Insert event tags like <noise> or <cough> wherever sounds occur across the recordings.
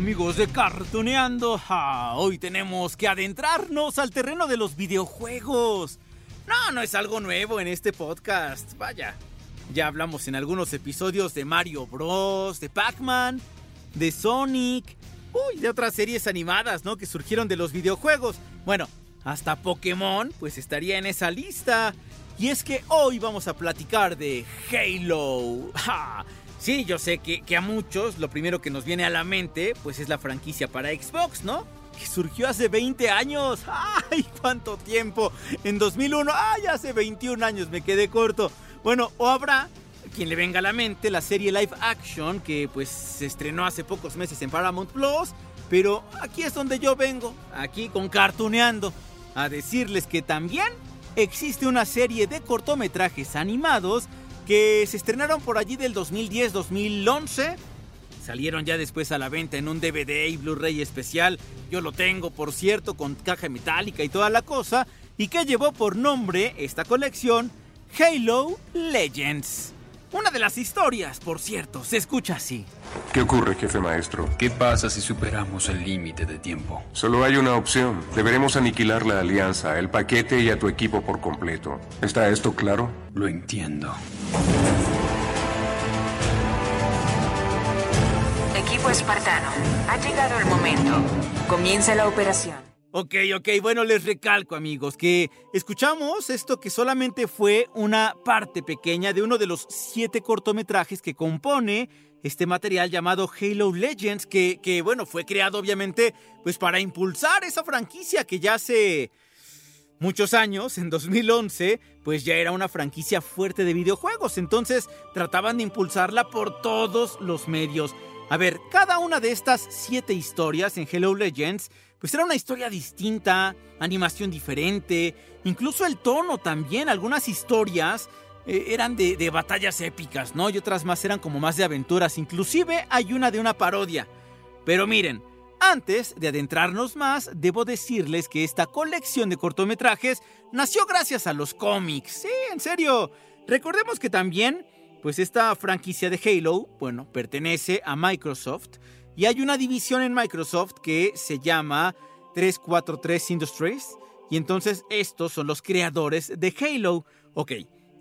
Amigos de Cartuneando. Hoy tenemos que adentrarnos al terreno de los videojuegos. No, no es algo nuevo en este podcast. Vaya, ya hablamos en algunos episodios de Mario Bros, de Pac-Man, de Sonic, uy, de otras series animadas, ¿no? Que surgieron de los videojuegos. Bueno, hasta Pokémon, pues estaría en esa lista. Y es que hoy vamos a platicar de Halo. ¡Ja! Sí, yo sé que, que, a muchos lo primero que nos viene a la mente, pues es la franquicia para Xbox, ¿no? Que surgió hace 20 años. <laughs> ¡Ay, cuánto tiempo! En 2001, ¡ay, hace 21 años! Me quedé corto. Bueno, o habrá quien le venga a la mente la serie live action que pues se estrenó hace pocos meses en Paramount Plus. Pero aquí es donde yo vengo, aquí con Cartuneando, a decirles que también existe una serie de cortometrajes animados que se estrenaron por allí del 2010-2011. Salieron ya después a la venta en un DVD y Blu-ray especial. Yo lo tengo, por cierto, con caja metálica y toda la cosa. Y que llevó por nombre esta colección Halo Legends. Una de las historias, por cierto, se escucha así. ¿Qué ocurre, jefe maestro? ¿Qué pasa si superamos el límite de tiempo? Solo hay una opción. Deberemos aniquilar la alianza, el paquete y a tu equipo por completo. ¿Está esto claro? Lo entiendo. Equipo espartano, ha llegado el momento. Comienza la operación. Ok, ok, bueno, les recalco amigos que escuchamos esto que solamente fue una parte pequeña de uno de los siete cortometrajes que compone este material llamado Halo Legends, que, que bueno, fue creado obviamente pues para impulsar esa franquicia que ya hace muchos años, en 2011, pues ya era una franquicia fuerte de videojuegos, entonces trataban de impulsarla por todos los medios. A ver, cada una de estas siete historias en Halo Legends pues era una historia distinta, animación diferente, incluso el tono también, algunas historias eh, eran de, de, batallas épicas, ¿no? Y otras más eran como más de aventuras, inclusive hay una de una parodia. Pero miren, antes de adentrarnos más, debo decirles que esta colección de cortometrajes nació gracias a los cómics, sí, en serio. Recordemos que también, pues esta franquicia de Halo, bueno, pertenece a Microsoft, y hay una división en Microsoft que se llama 343 Industries. Y entonces estos son los creadores de Halo. Ok,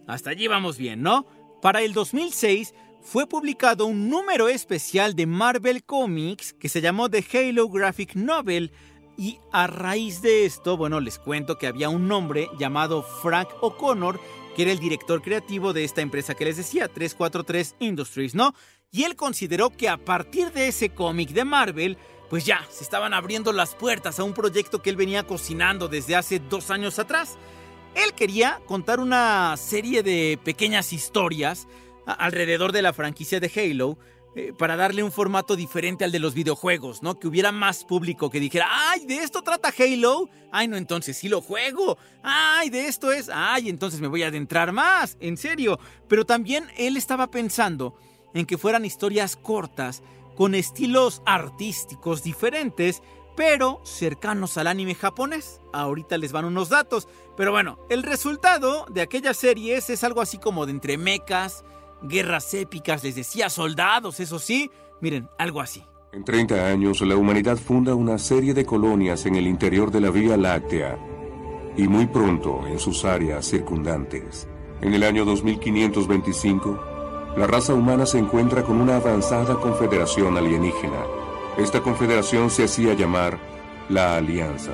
hasta allí vamos bien, ¿no? Para el 2006 fue publicado un número especial de Marvel Comics que se llamó The Halo Graphic Novel. Y a raíz de esto, bueno, les cuento que había un hombre llamado Frank O'Connor, que era el director creativo de esta empresa que les decía, 343 Industries, ¿no? y él consideró que a partir de ese cómic de Marvel, pues ya se estaban abriendo las puertas a un proyecto que él venía cocinando desde hace dos años atrás. Él quería contar una serie de pequeñas historias alrededor de la franquicia de Halo, eh, para darle un formato diferente al de los videojuegos, ¿no? Que hubiera más público que dijera, ¡ay, de esto trata Halo! ¡Ay, no, entonces sí lo juego! ¡Ay, de esto es! ¡Ay, entonces me voy a adentrar más! En serio. Pero también él estaba pensando en que fueran historias cortas, con estilos artísticos diferentes, pero cercanos al anime japonés. Ahorita les van unos datos, pero bueno, el resultado de aquellas series es algo así como de entre mecas, guerras épicas, les decía soldados, eso sí, miren, algo así. En 30 años, la humanidad funda una serie de colonias en el interior de la Vía Láctea y muy pronto en sus áreas circundantes. En el año 2525, la raza humana se encuentra con una avanzada confederación alienígena. Esta confederación se hacía llamar la Alianza.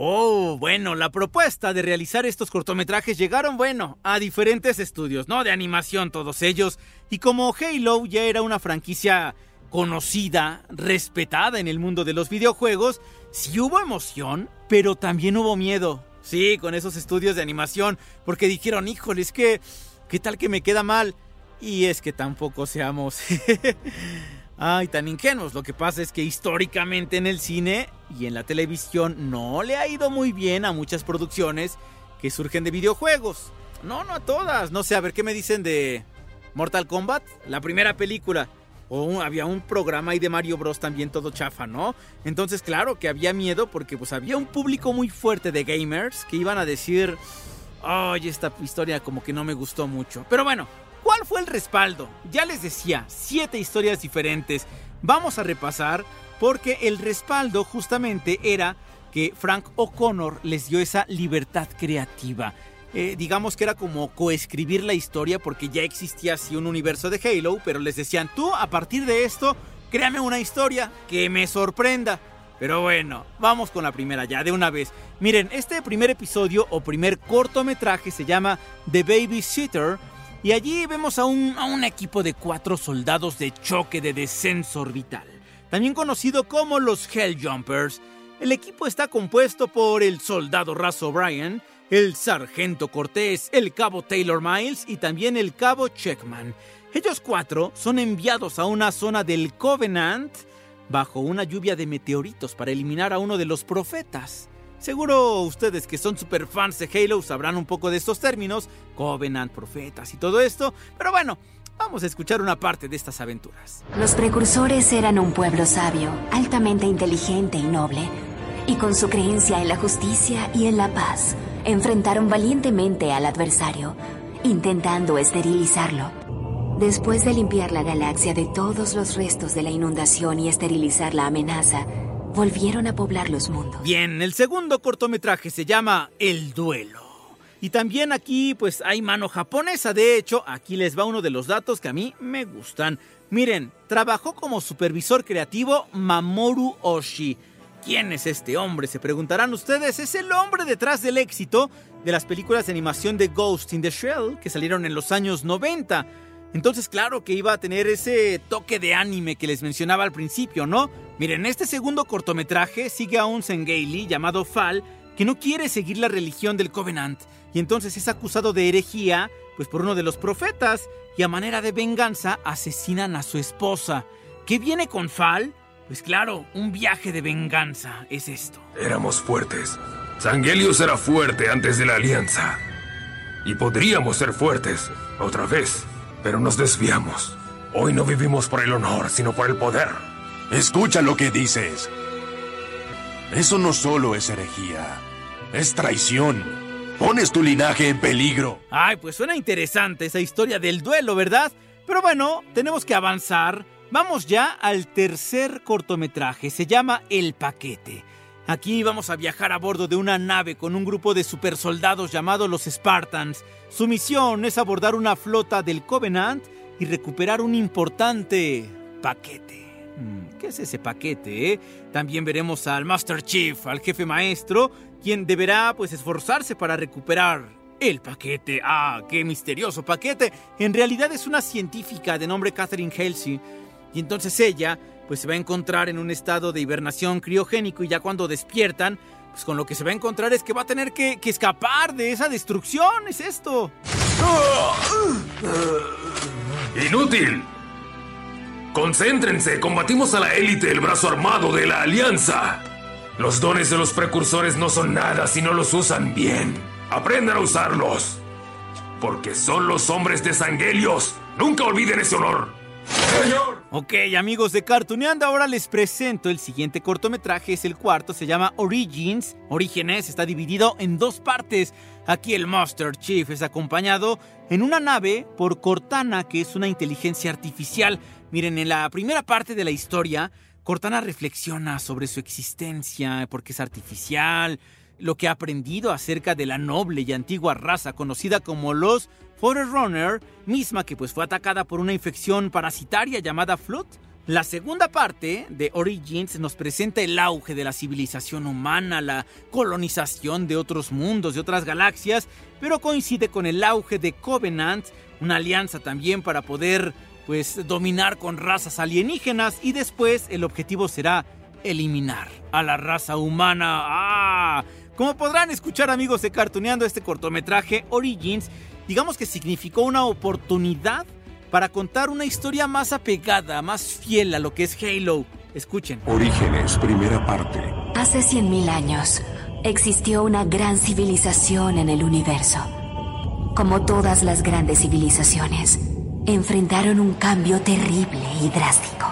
Oh, bueno, la propuesta de realizar estos cortometrajes llegaron, bueno, a diferentes estudios, ¿no? De animación todos ellos. Y como Halo ya era una franquicia conocida, respetada en el mundo de los videojuegos, sí hubo emoción, pero también hubo miedo. Sí, con esos estudios de animación, porque dijeron, híjole, es que, ¿qué tal que me queda mal? Y es que tampoco seamos... <laughs> Ay, tan ingenuos. Lo que pasa es que históricamente en el cine y en la televisión no le ha ido muy bien a muchas producciones que surgen de videojuegos. No, no a todas. No sé, a ver qué me dicen de Mortal Kombat, la primera película. O había un programa ahí de Mario Bros también todo chafa, ¿no? Entonces, claro que había miedo porque pues había un público muy fuerte de gamers que iban a decir, ay, esta historia como que no me gustó mucho. Pero bueno, ¿Cuál fue el respaldo? Ya les decía, siete historias diferentes. Vamos a repasar porque el respaldo justamente era que Frank O'Connor les dio esa libertad creativa. Eh, digamos que era como coescribir la historia porque ya existía así un universo de Halo, pero les decían, tú a partir de esto, créame una historia que me sorprenda. Pero bueno, vamos con la primera ya, de una vez. Miren, este primer episodio o primer cortometraje se llama The Babysitter y allí vemos a un, a un equipo de cuatro soldados de choque de descenso orbital, también conocido como los Helljumpers. El equipo está compuesto por el soldado Russ O'Brien, el sargento Cortés, el cabo Taylor Miles y también el cabo Checkman. Ellos cuatro son enviados a una zona del Covenant bajo una lluvia de meteoritos para eliminar a uno de los profetas. Seguro ustedes que son super fans de Halo sabrán un poco de estos términos, Covenant, profetas y todo esto, pero bueno, vamos a escuchar una parte de estas aventuras. Los precursores eran un pueblo sabio, altamente inteligente y noble, y con su creencia en la justicia y en la paz, enfrentaron valientemente al adversario, intentando esterilizarlo. Después de limpiar la galaxia de todos los restos de la inundación y esterilizar la amenaza, volvieron a poblar los mundos. Bien, el segundo cortometraje se llama El Duelo. Y también aquí pues hay mano japonesa, de hecho, aquí les va uno de los datos que a mí me gustan. Miren, trabajó como supervisor creativo Mamoru Oshii. ¿Quién es este hombre? Se preguntarán ustedes. Es el hombre detrás del éxito de las películas de animación de Ghost in the Shell que salieron en los años 90. Entonces, claro que iba a tener ese toque de anime que les mencionaba al principio, ¿no? Miren, este segundo cortometraje sigue a un Sengeli llamado Fal que no quiere seguir la religión del Covenant y entonces es acusado de herejía, pues por uno de los profetas y a manera de venganza asesinan a su esposa. ¿Qué viene con Fal? Pues claro, un viaje de venganza es esto. Éramos fuertes. Sangelius era fuerte antes de la alianza. Y podríamos ser fuertes otra vez. Pero nos desviamos. Hoy no vivimos por el honor, sino por el poder. Escucha lo que dices. Eso no solo es herejía, es traición. Pones tu linaje en peligro. Ay, pues suena interesante esa historia del duelo, ¿verdad? Pero bueno, tenemos que avanzar. Vamos ya al tercer cortometraje. Se llama El Paquete. Aquí vamos a viajar a bordo de una nave con un grupo de supersoldados llamados los Spartans. Su misión es abordar una flota del Covenant y recuperar un importante paquete. Mm, ¿Qué es ese paquete? Eh? También veremos al Master Chief, al jefe maestro, quien deberá pues esforzarse para recuperar el paquete. Ah, qué misterioso paquete. En realidad es una científica de nombre Catherine Halsey. Y entonces ella pues se va a encontrar en un estado de hibernación criogénico y ya cuando despiertan, pues con lo que se va a encontrar es que va a tener que, que escapar de esa destrucción, es esto. ¡Inútil! Concéntrense, combatimos a la élite del brazo armado de la Alianza. Los dones de los precursores no son nada si no los usan bien. Aprendan a usarlos. Porque son los hombres de Sangelios. Nunca olviden ese honor. ¡Señor! Ok, amigos de Cartooneando, ahora les presento el siguiente cortometraje, es el cuarto, se llama Origins. Orígenes está dividido en dos partes. Aquí el Master Chief es acompañado en una nave por Cortana, que es una inteligencia artificial. Miren, en la primera parte de la historia, Cortana reflexiona sobre su existencia, porque es artificial, lo que ha aprendido acerca de la noble y antigua raza conocida como los Forerunner, misma que pues fue atacada por una infección parasitaria llamada Flood. La segunda parte de Origins nos presenta el auge de la civilización humana, la colonización de otros mundos, de otras galaxias, pero coincide con el auge de Covenant, una alianza también para poder pues dominar con razas alienígenas y después el objetivo será eliminar a la raza humana. ¡Ah! Como podrán escuchar amigos de Cartuneando este cortometraje Origins, digamos que significó una oportunidad para contar una historia más apegada, más fiel a lo que es Halo. Escuchen. Orígenes, primera parte. Hace 100.000 años existió una gran civilización en el universo. Como todas las grandes civilizaciones, enfrentaron un cambio terrible y drástico.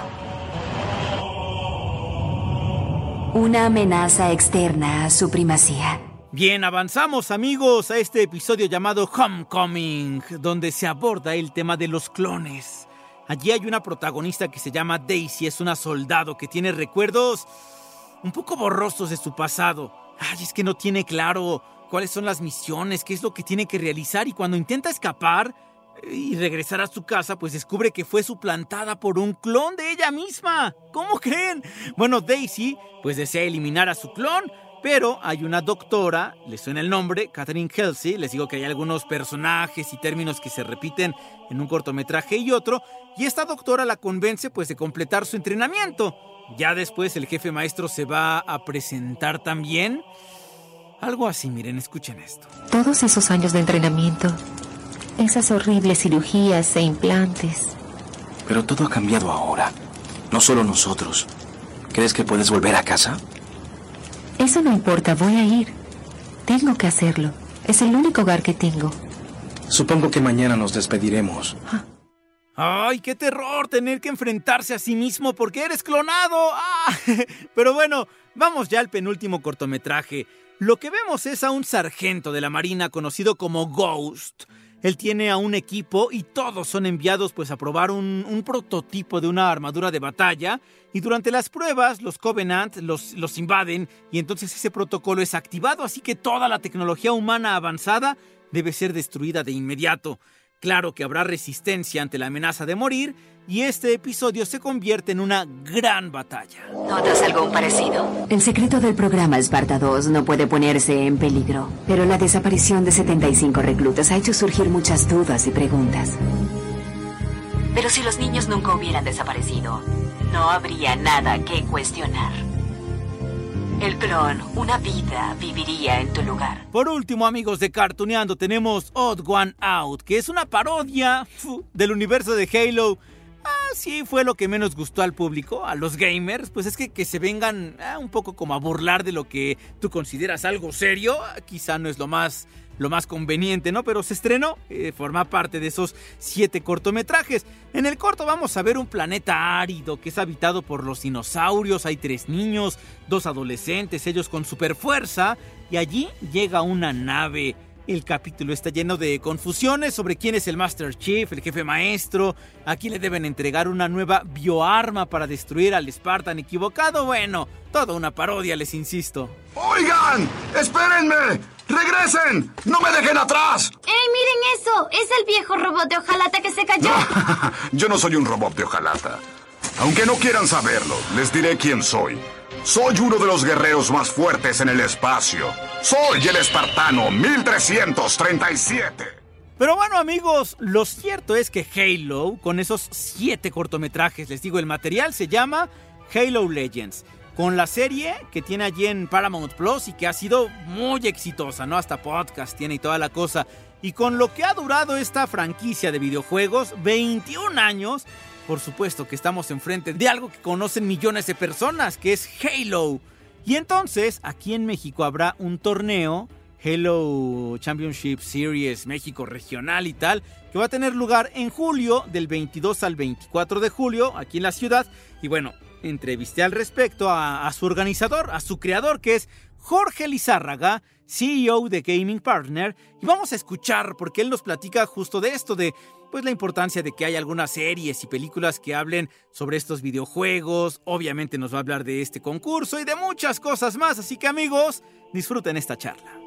Una amenaza externa a su primacía. Bien, avanzamos amigos a este episodio llamado Homecoming, donde se aborda el tema de los clones. Allí hay una protagonista que se llama Daisy, es una soldado que tiene recuerdos un poco borrosos de su pasado. Ay, es que no tiene claro cuáles son las misiones, qué es lo que tiene que realizar y cuando intenta escapar y regresar a su casa, pues descubre que fue suplantada por un clon de ella misma. ¿Cómo creen? Bueno, Daisy pues desea eliminar a su clon, pero hay una doctora, le suena el nombre, Catherine Kelsey, les digo que hay algunos personajes y términos que se repiten en un cortometraje y otro, y esta doctora la convence pues de completar su entrenamiento. Ya después el jefe maestro se va a presentar también. Algo así, miren, escuchen esto. Todos esos años de entrenamiento, esas horribles cirugías e implantes. Pero todo ha cambiado ahora. No solo nosotros. ¿Crees que puedes volver a casa? Eso no importa, voy a ir. Tengo que hacerlo. Es el único hogar que tengo. Supongo que mañana nos despediremos. ¡Ay, qué terror tener que enfrentarse a sí mismo porque eres clonado! ¡Ah! <laughs> Pero bueno, vamos ya al penúltimo cortometraje. Lo que vemos es a un sargento de la Marina conocido como Ghost. Él tiene a un equipo y todos son enviados pues a probar un, prototipo de una armadura de batalla y durante las pruebas los Covenant los, los invaden y entonces ese protocolo es activado así que toda la tecnología humana avanzada debe ser destruida de inmediato. Claro que habrá resistencia ante la amenaza de morir y este episodio se convierte en una gran batalla. ¿Notas algo parecido? El secreto del programa Esparta 2 no puede ponerse en peligro, pero la desaparición de 75 reclutas ha hecho surgir muchas dudas y preguntas. Pero si los niños nunca hubieran desaparecido, no habría nada que cuestionar. El clon, una vida, viviría en tu lugar. Por último, amigos de Cartuneando, tenemos Odd One Out, que es una parodia del universo de Halo. Ah, sí, fue lo que menos gustó al público, a los gamers. Pues es que que se vengan ah, un poco como a burlar de lo que tú consideras algo serio, quizá no es lo más lo más conveniente, ¿no? Pero se estrenó, eh, forma parte de esos siete cortometrajes. En el corto vamos a ver un planeta árido que es habitado por los dinosaurios, hay tres niños, dos adolescentes, ellos con super fuerza, y allí llega una nave. El capítulo está lleno de confusiones sobre quién es el Master Chief, el jefe maestro, a quién le deben entregar una nueva bioarma para destruir al Spartan equivocado. Bueno, toda una parodia, les insisto. ¡Oigan! ¡Espérenme! ¡Regresen! ¡No me dejen atrás! ¡Ey, miren eso! Es el viejo robot de hojalata que se cayó. <laughs> Yo no soy un robot de hojalata. Aunque no quieran saberlo, les diré quién soy. Soy uno de los guerreros más fuertes en el espacio. Soy el espartano 1337. Pero bueno amigos, lo cierto es que Halo, con esos siete cortometrajes, les digo, el material se llama Halo Legends. Con la serie que tiene allí en Paramount Plus y que ha sido muy exitosa, ¿no? Hasta podcast tiene y toda la cosa. Y con lo que ha durado esta franquicia de videojuegos, 21 años, por supuesto que estamos enfrente de algo que conocen millones de personas, que es Halo. Y entonces, aquí en México habrá un torneo, Halo Championship Series México Regional y tal, que va a tener lugar en julio, del 22 al 24 de julio, aquí en la ciudad. Y bueno, entrevisté al respecto a, a su organizador, a su creador, que es Jorge Lizárraga, CEO de Gaming Partner, y vamos a escuchar porque él nos platica justo de esto, de pues la importancia de que hay algunas series y películas que hablen sobre estos videojuegos, obviamente nos va a hablar de este concurso y de muchas cosas más, así que amigos, disfruten esta charla.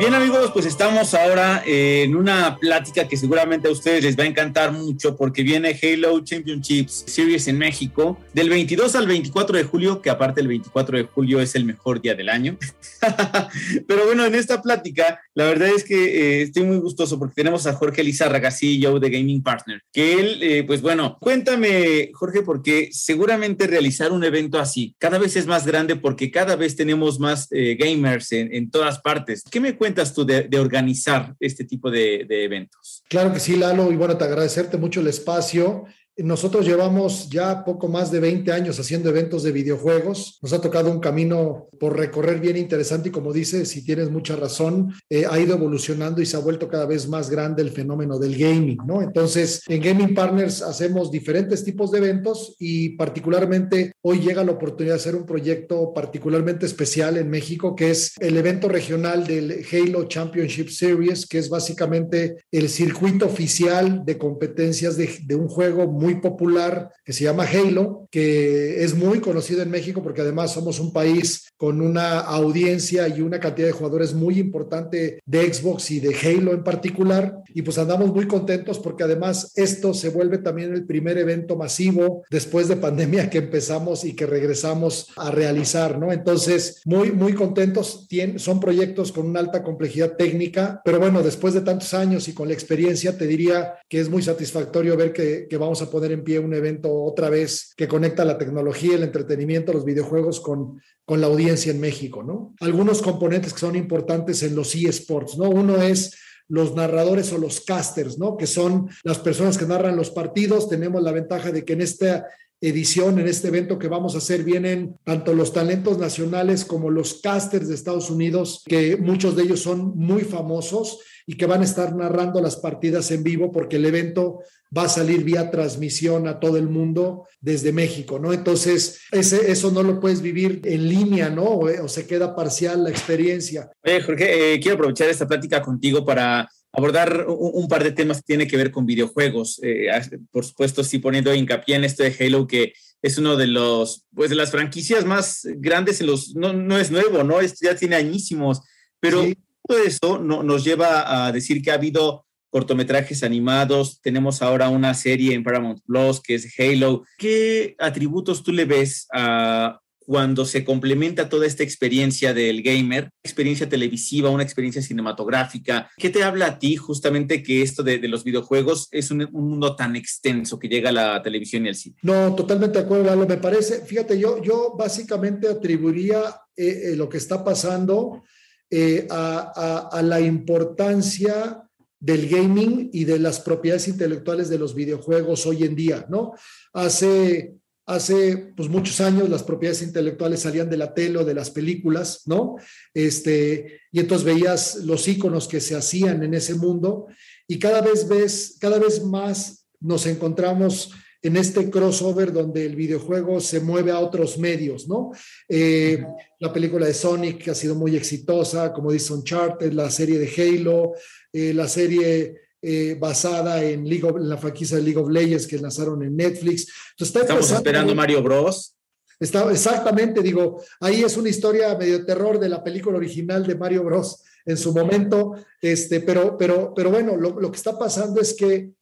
Bien amigos, pues estamos ahora en una plática que seguramente a ustedes les va a encantar mucho porque viene Halo Championships Series en México del 22 al 24 de julio, que aparte el 24 de julio es el mejor día del año. <laughs> Pero bueno, en esta plática la verdad es que eh, estoy muy gustoso porque tenemos a Jorge Lizárraga, CEO de Gaming Partner, que él, eh, pues bueno, cuéntame Jorge, porque seguramente realizar un evento así cada vez es más grande porque cada vez tenemos más eh, gamers en, en todas partes. ¿Qué me cuentas? Tú de, organizar este tipo de, de eventos? Claro que sí, Lalo, y bueno, te agradecerte mucho el espacio. Nosotros llevamos ya poco más de 20 años haciendo eventos de videojuegos. Nos ha tocado un camino por recorrer bien interesante y como dices, si tienes mucha razón, eh, ha ido evolucionando y se ha vuelto cada vez más grande el fenómeno del gaming, ¿no? Entonces, en Gaming Partners hacemos diferentes tipos de eventos y particularmente hoy llega la oportunidad de hacer un proyecto particularmente especial en México, que es el evento regional del Halo Championship Series, que es básicamente el circuito oficial de competencias de, de un juego muy popular que se llama Halo, que es muy conocido en México porque además somos un país con una audiencia y una cantidad de jugadores muy importante de Xbox y de Halo en particular. Y pues andamos muy contentos porque además esto se vuelve también el primer evento masivo después de pandemia que empezamos y que regresamos a realizar, ¿no? Entonces, muy, muy contentos. son proyectos con una alta complejidad técnica, pero bueno, después de tantos años y con la experiencia, te diría que es muy satisfactorio ver que, que vamos a poner en pie un evento otra vez que conecta la tecnología, el entretenimiento, los videojuegos con, con la audiencia en México, ¿no? Algunos componentes que son importantes en los eSports, ¿no? Uno es los narradores o los casters, ¿no? Que son las personas que narran los partidos. Tenemos la ventaja de que en esta edición, en este evento que vamos a hacer, vienen tanto los talentos nacionales como los casters de Estados Unidos, que muchos de ellos son muy famosos y que van a estar narrando las partidas en vivo porque el evento va a salir vía transmisión a todo el mundo desde México, ¿no? Entonces, eso no lo puedes vivir en línea, ¿no? O, se queda parcial la experiencia. Jorge, eh, quiero aprovechar esta plática contigo para abordar un, par de temas que tienen que ver con videojuegos. Eh, por supuesto, sí poniendo hincapié en esto de Halo, que es uno de los, pues de las franquicias más grandes en los, no, no es nuevo, ¿no? Es, ya tiene añísimos, pero todo eso no, nos lleva a decir que ha habido cortometrajes animados, tenemos ahora una serie en Paramount Plus que es Halo. ¿Qué atributos tú le ves a cuando se complementa toda esta experiencia del gamer, experiencia televisiva, una experiencia cinematográfica? ¿Qué te habla a ti justamente que esto de, los videojuegos es un, mundo tan extenso que llega a la televisión y al cine? No, totalmente de acuerdo, Lalo. Me parece, fíjate, yo, yo básicamente atribuiría eh, eh, lo que está pasando eh, a, la importancia del gaming y de las propiedades intelectuales de los videojuegos hoy en día, ¿no? Hace, hace pues, muchos años las propiedades intelectuales salían de la tele o de las películas, ¿no? Este, y entonces veías los iconos que se hacían en ese mundo y cada vez ves, cada vez más nos encontramos en este crossover donde el videojuego se mueve a otros medios, ¿no? Eh, la película de Sonic que ha sido muy exitosa, como dice Uncharted, la serie de Halo, eh, la serie eh, basada en, League la franquicia de League of Legends que lanzaron en Netflix. Estamos esperando Mario Bros. Está, exactamente, digo, ahí es una historia medio terror de la película original de Mario Bros. en su momento, este, pero, pero, pero bueno, lo, lo que está pasando es que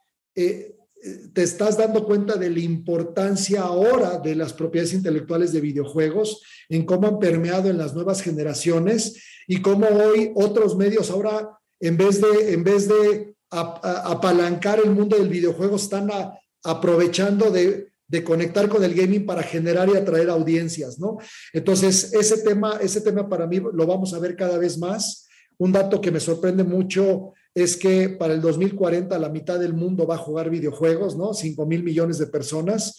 te estás dando cuenta de la importancia ahora de las propiedades intelectuales de videojuegos, en cómo han permeado en las nuevas generaciones y cómo hoy otros medios ahora, en vez de, en vez de apalancar el mundo del videojuego, están aprovechando de, conectar con el gaming para generar y atraer audiencias, ¿no? Entonces, ese tema, ese tema para mí lo vamos a ver cada vez más. Un dato que me sorprende mucho es que para el 2040 la mitad del mundo va a jugar videojuegos, ¿no? 5 mil millones de personas.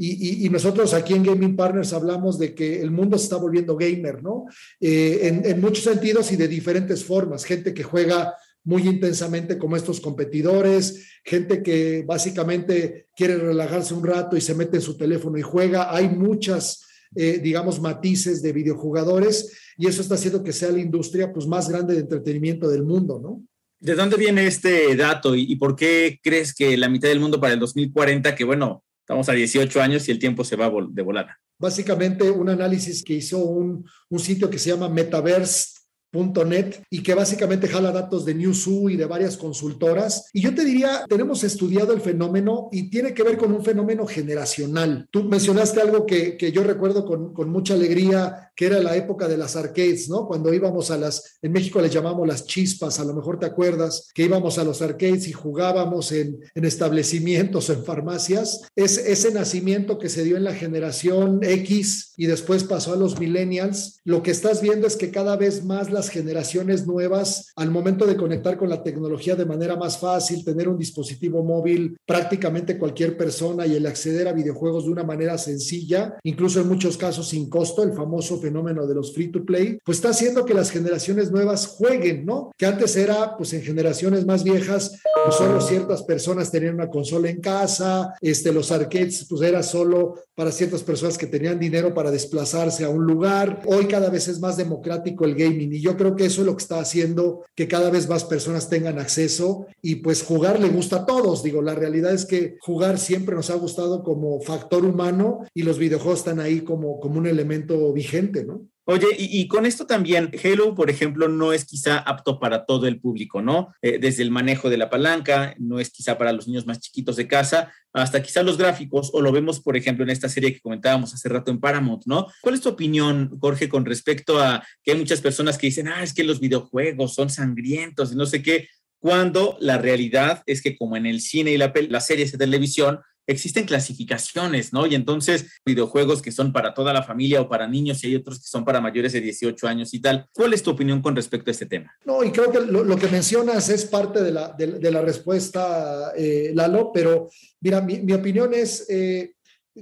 Y, nosotros aquí en Gaming Partners hablamos de que el mundo se está volviendo gamer, ¿no? Eh, en, muchos sentidos y de diferentes formas. Gente que juega muy intensamente como estos competidores, gente que básicamente quiere relajarse un rato y se mete en su teléfono y juega. Hay muchas, eh, digamos, matices de videojugadores y eso está haciendo que sea la industria pues, más grande de entretenimiento del mundo, ¿no? ¿De dónde viene este dato y, por qué crees que la mitad del mundo para el 2040, que bueno, estamos a 18 años y el tiempo se va de volada? Básicamente un análisis que hizo un, un sitio que se llama Metaverse net y que básicamente jala datos de Newzoo y de varias consultoras. Y yo te diría, tenemos estudiado el fenómeno y tiene que ver con un fenómeno generacional. Tú mencionaste algo que, que yo recuerdo con, con, mucha alegría, que era la época de las arcades, ¿no? Cuando íbamos a las, en México les llamamos las chispas, a lo mejor te acuerdas, que íbamos a los arcades y jugábamos en, en establecimientos en farmacias. Es ese nacimiento que se dio en la generación X y después pasó a los millennials. Lo que estás viendo es que cada vez más las generaciones nuevas, al momento de conectar con la tecnología de manera más fácil, tener un dispositivo móvil, prácticamente cualquier persona y el acceder a videojuegos de una manera sencilla, incluso en muchos casos sin costo, el famoso fenómeno de los free to play, pues está haciendo que las generaciones nuevas jueguen, ¿no? Que antes era, pues en generaciones más viejas, pues solo ciertas personas tenían una consola en casa, este, los arcades, pues era solo para ciertas personas que tenían dinero para desplazarse a un lugar. Hoy cada vez es más democrático el gaming y creo que eso es lo que está haciendo que cada vez más personas tengan acceso y pues jugar le gusta a todos. Digo, la realidad es que jugar siempre nos ha gustado como factor humano y los videojuegos están ahí como, como un elemento vigente, ¿no? Oye, y, con esto también, Halo, por ejemplo, no es quizá apto para todo el público, ¿no? Eh, desde el manejo de la palanca, no es quizá para los niños más chiquitos de casa, hasta quizá los gráficos, o lo vemos, por ejemplo, en esta serie que comentábamos hace rato en Paramount, ¿no? ¿Cuál es tu opinión, Jorge, con respecto a que hay muchas personas que dicen, ah, es que los videojuegos son sangrientos y no sé qué, cuando la realidad es que como en el cine y la, las series de televisión, existen clasificaciones, ¿no? Y entonces videojuegos que son para toda la familia o para niños y hay otros que son para mayores de 18 años y tal. ¿Cuál es tu opinión con respecto a este tema? No, y creo que lo, que mencionas es parte de la, de, la respuesta, eh, Lalo, pero mira, mi, opinión es... Eh,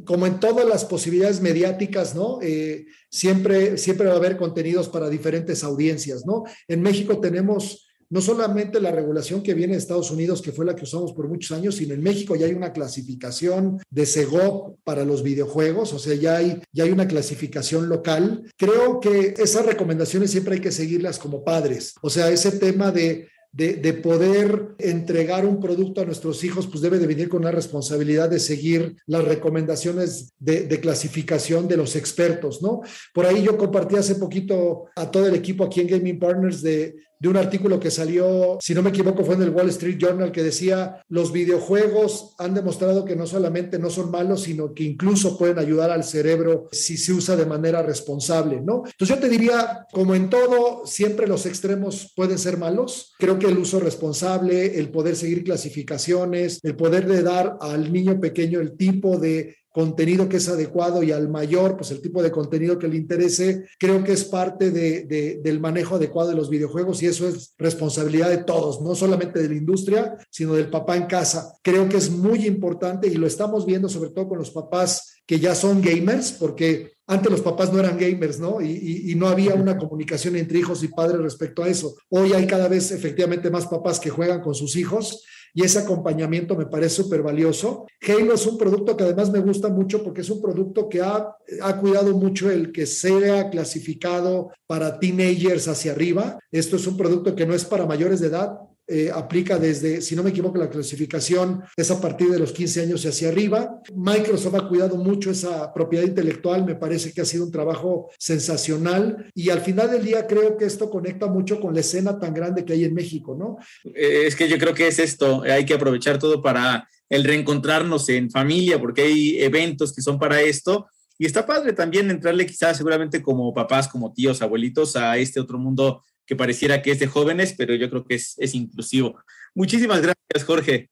como en todas las posibilidades mediáticas, ¿no? Eh, siempre, siempre va a haber contenidos para diferentes audiencias, ¿no? En México tenemos no solamente la regulación que viene de Estados Unidos, que fue la que usamos por muchos años, sino en México ya hay una clasificación de SEGOP para los videojuegos, o sea, ya hay, ya hay una clasificación local. Creo que esas recomendaciones siempre hay que seguirlas como padres, o sea, ese tema de de, poder entregar un producto a nuestros hijos, pues debe de venir con una responsabilidad de seguir las recomendaciones de, de, clasificación de los expertos, ¿no? Por ahí yo compartí hace poquito a todo el equipo aquí en Gaming Partners de, de un artículo que salió, si no me equivoco, fue en el Wall Street Journal que decía, los videojuegos han demostrado que no solamente no son malos, sino que incluso pueden ayudar al cerebro si se usa de manera responsable, ¿no? Entonces yo te diría, como en todo, siempre los extremos pueden ser malos. Creo que el uso responsable, el poder seguir clasificaciones, el poder de dar al niño pequeño el tipo de contenido que es adecuado y al mayor, pues el tipo de contenido que le interese, creo que es parte de, del manejo adecuado de los videojuegos y eso es responsabilidad de todos, no solamente de la industria, sino del papá en casa. Creo que es muy importante y lo estamos viendo sobre todo con los papás que ya son gamers, porque antes los papás no eran gamers, ¿no? Y, y, no había una comunicación entre hijos y padres respecto a eso. Hoy hay cada vez efectivamente más papás que juegan con sus hijos y ese acompañamiento me parece súper valioso. Halo es un producto que además me gusta mucho porque es un producto que ha, ha cuidado mucho el que sea clasificado para teenagers hacia arriba. Esto es un producto que no es para mayores de edad, eh, aplica desde, si no me equivoco, la clasificación es a partir de los 15 años y hacia arriba. Microsoft ha cuidado mucho esa propiedad intelectual, me parece que ha sido un trabajo sensacional y al final del día creo que esto conecta mucho con la escena tan grande que hay en México, ¿no? Eh, es que yo creo que es esto, hay que aprovechar todo para el reencontrarnos en familia, porque hay eventos que son para esto. Y está padre también entrarle quizás seguramente como papás, como tíos, abuelitos a este otro mundo que pareciera que es de jóvenes, pero yo creo que es, es inclusivo. Muchísimas gracias, Jorge.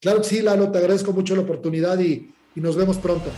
Claro que sí, Lalo, te agradezco mucho la oportunidad y, y nos vemos pronto.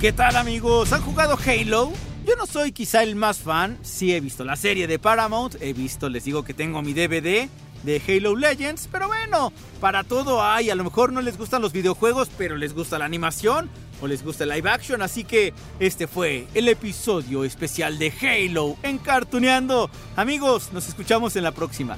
¿Qué tal amigos? ¿Han jugado Halo? Yo no soy quizá el más fan, sí he visto la serie de Paramount, he visto, les digo que tengo mi DVD, de Halo Legends, pero bueno, para todo hay, a lo mejor no les gustan los videojuegos, pero les gusta la animación o les gusta el live action, así que este fue el episodio especial de Halo en Cartuneando. Amigos, nos escuchamos en la próxima.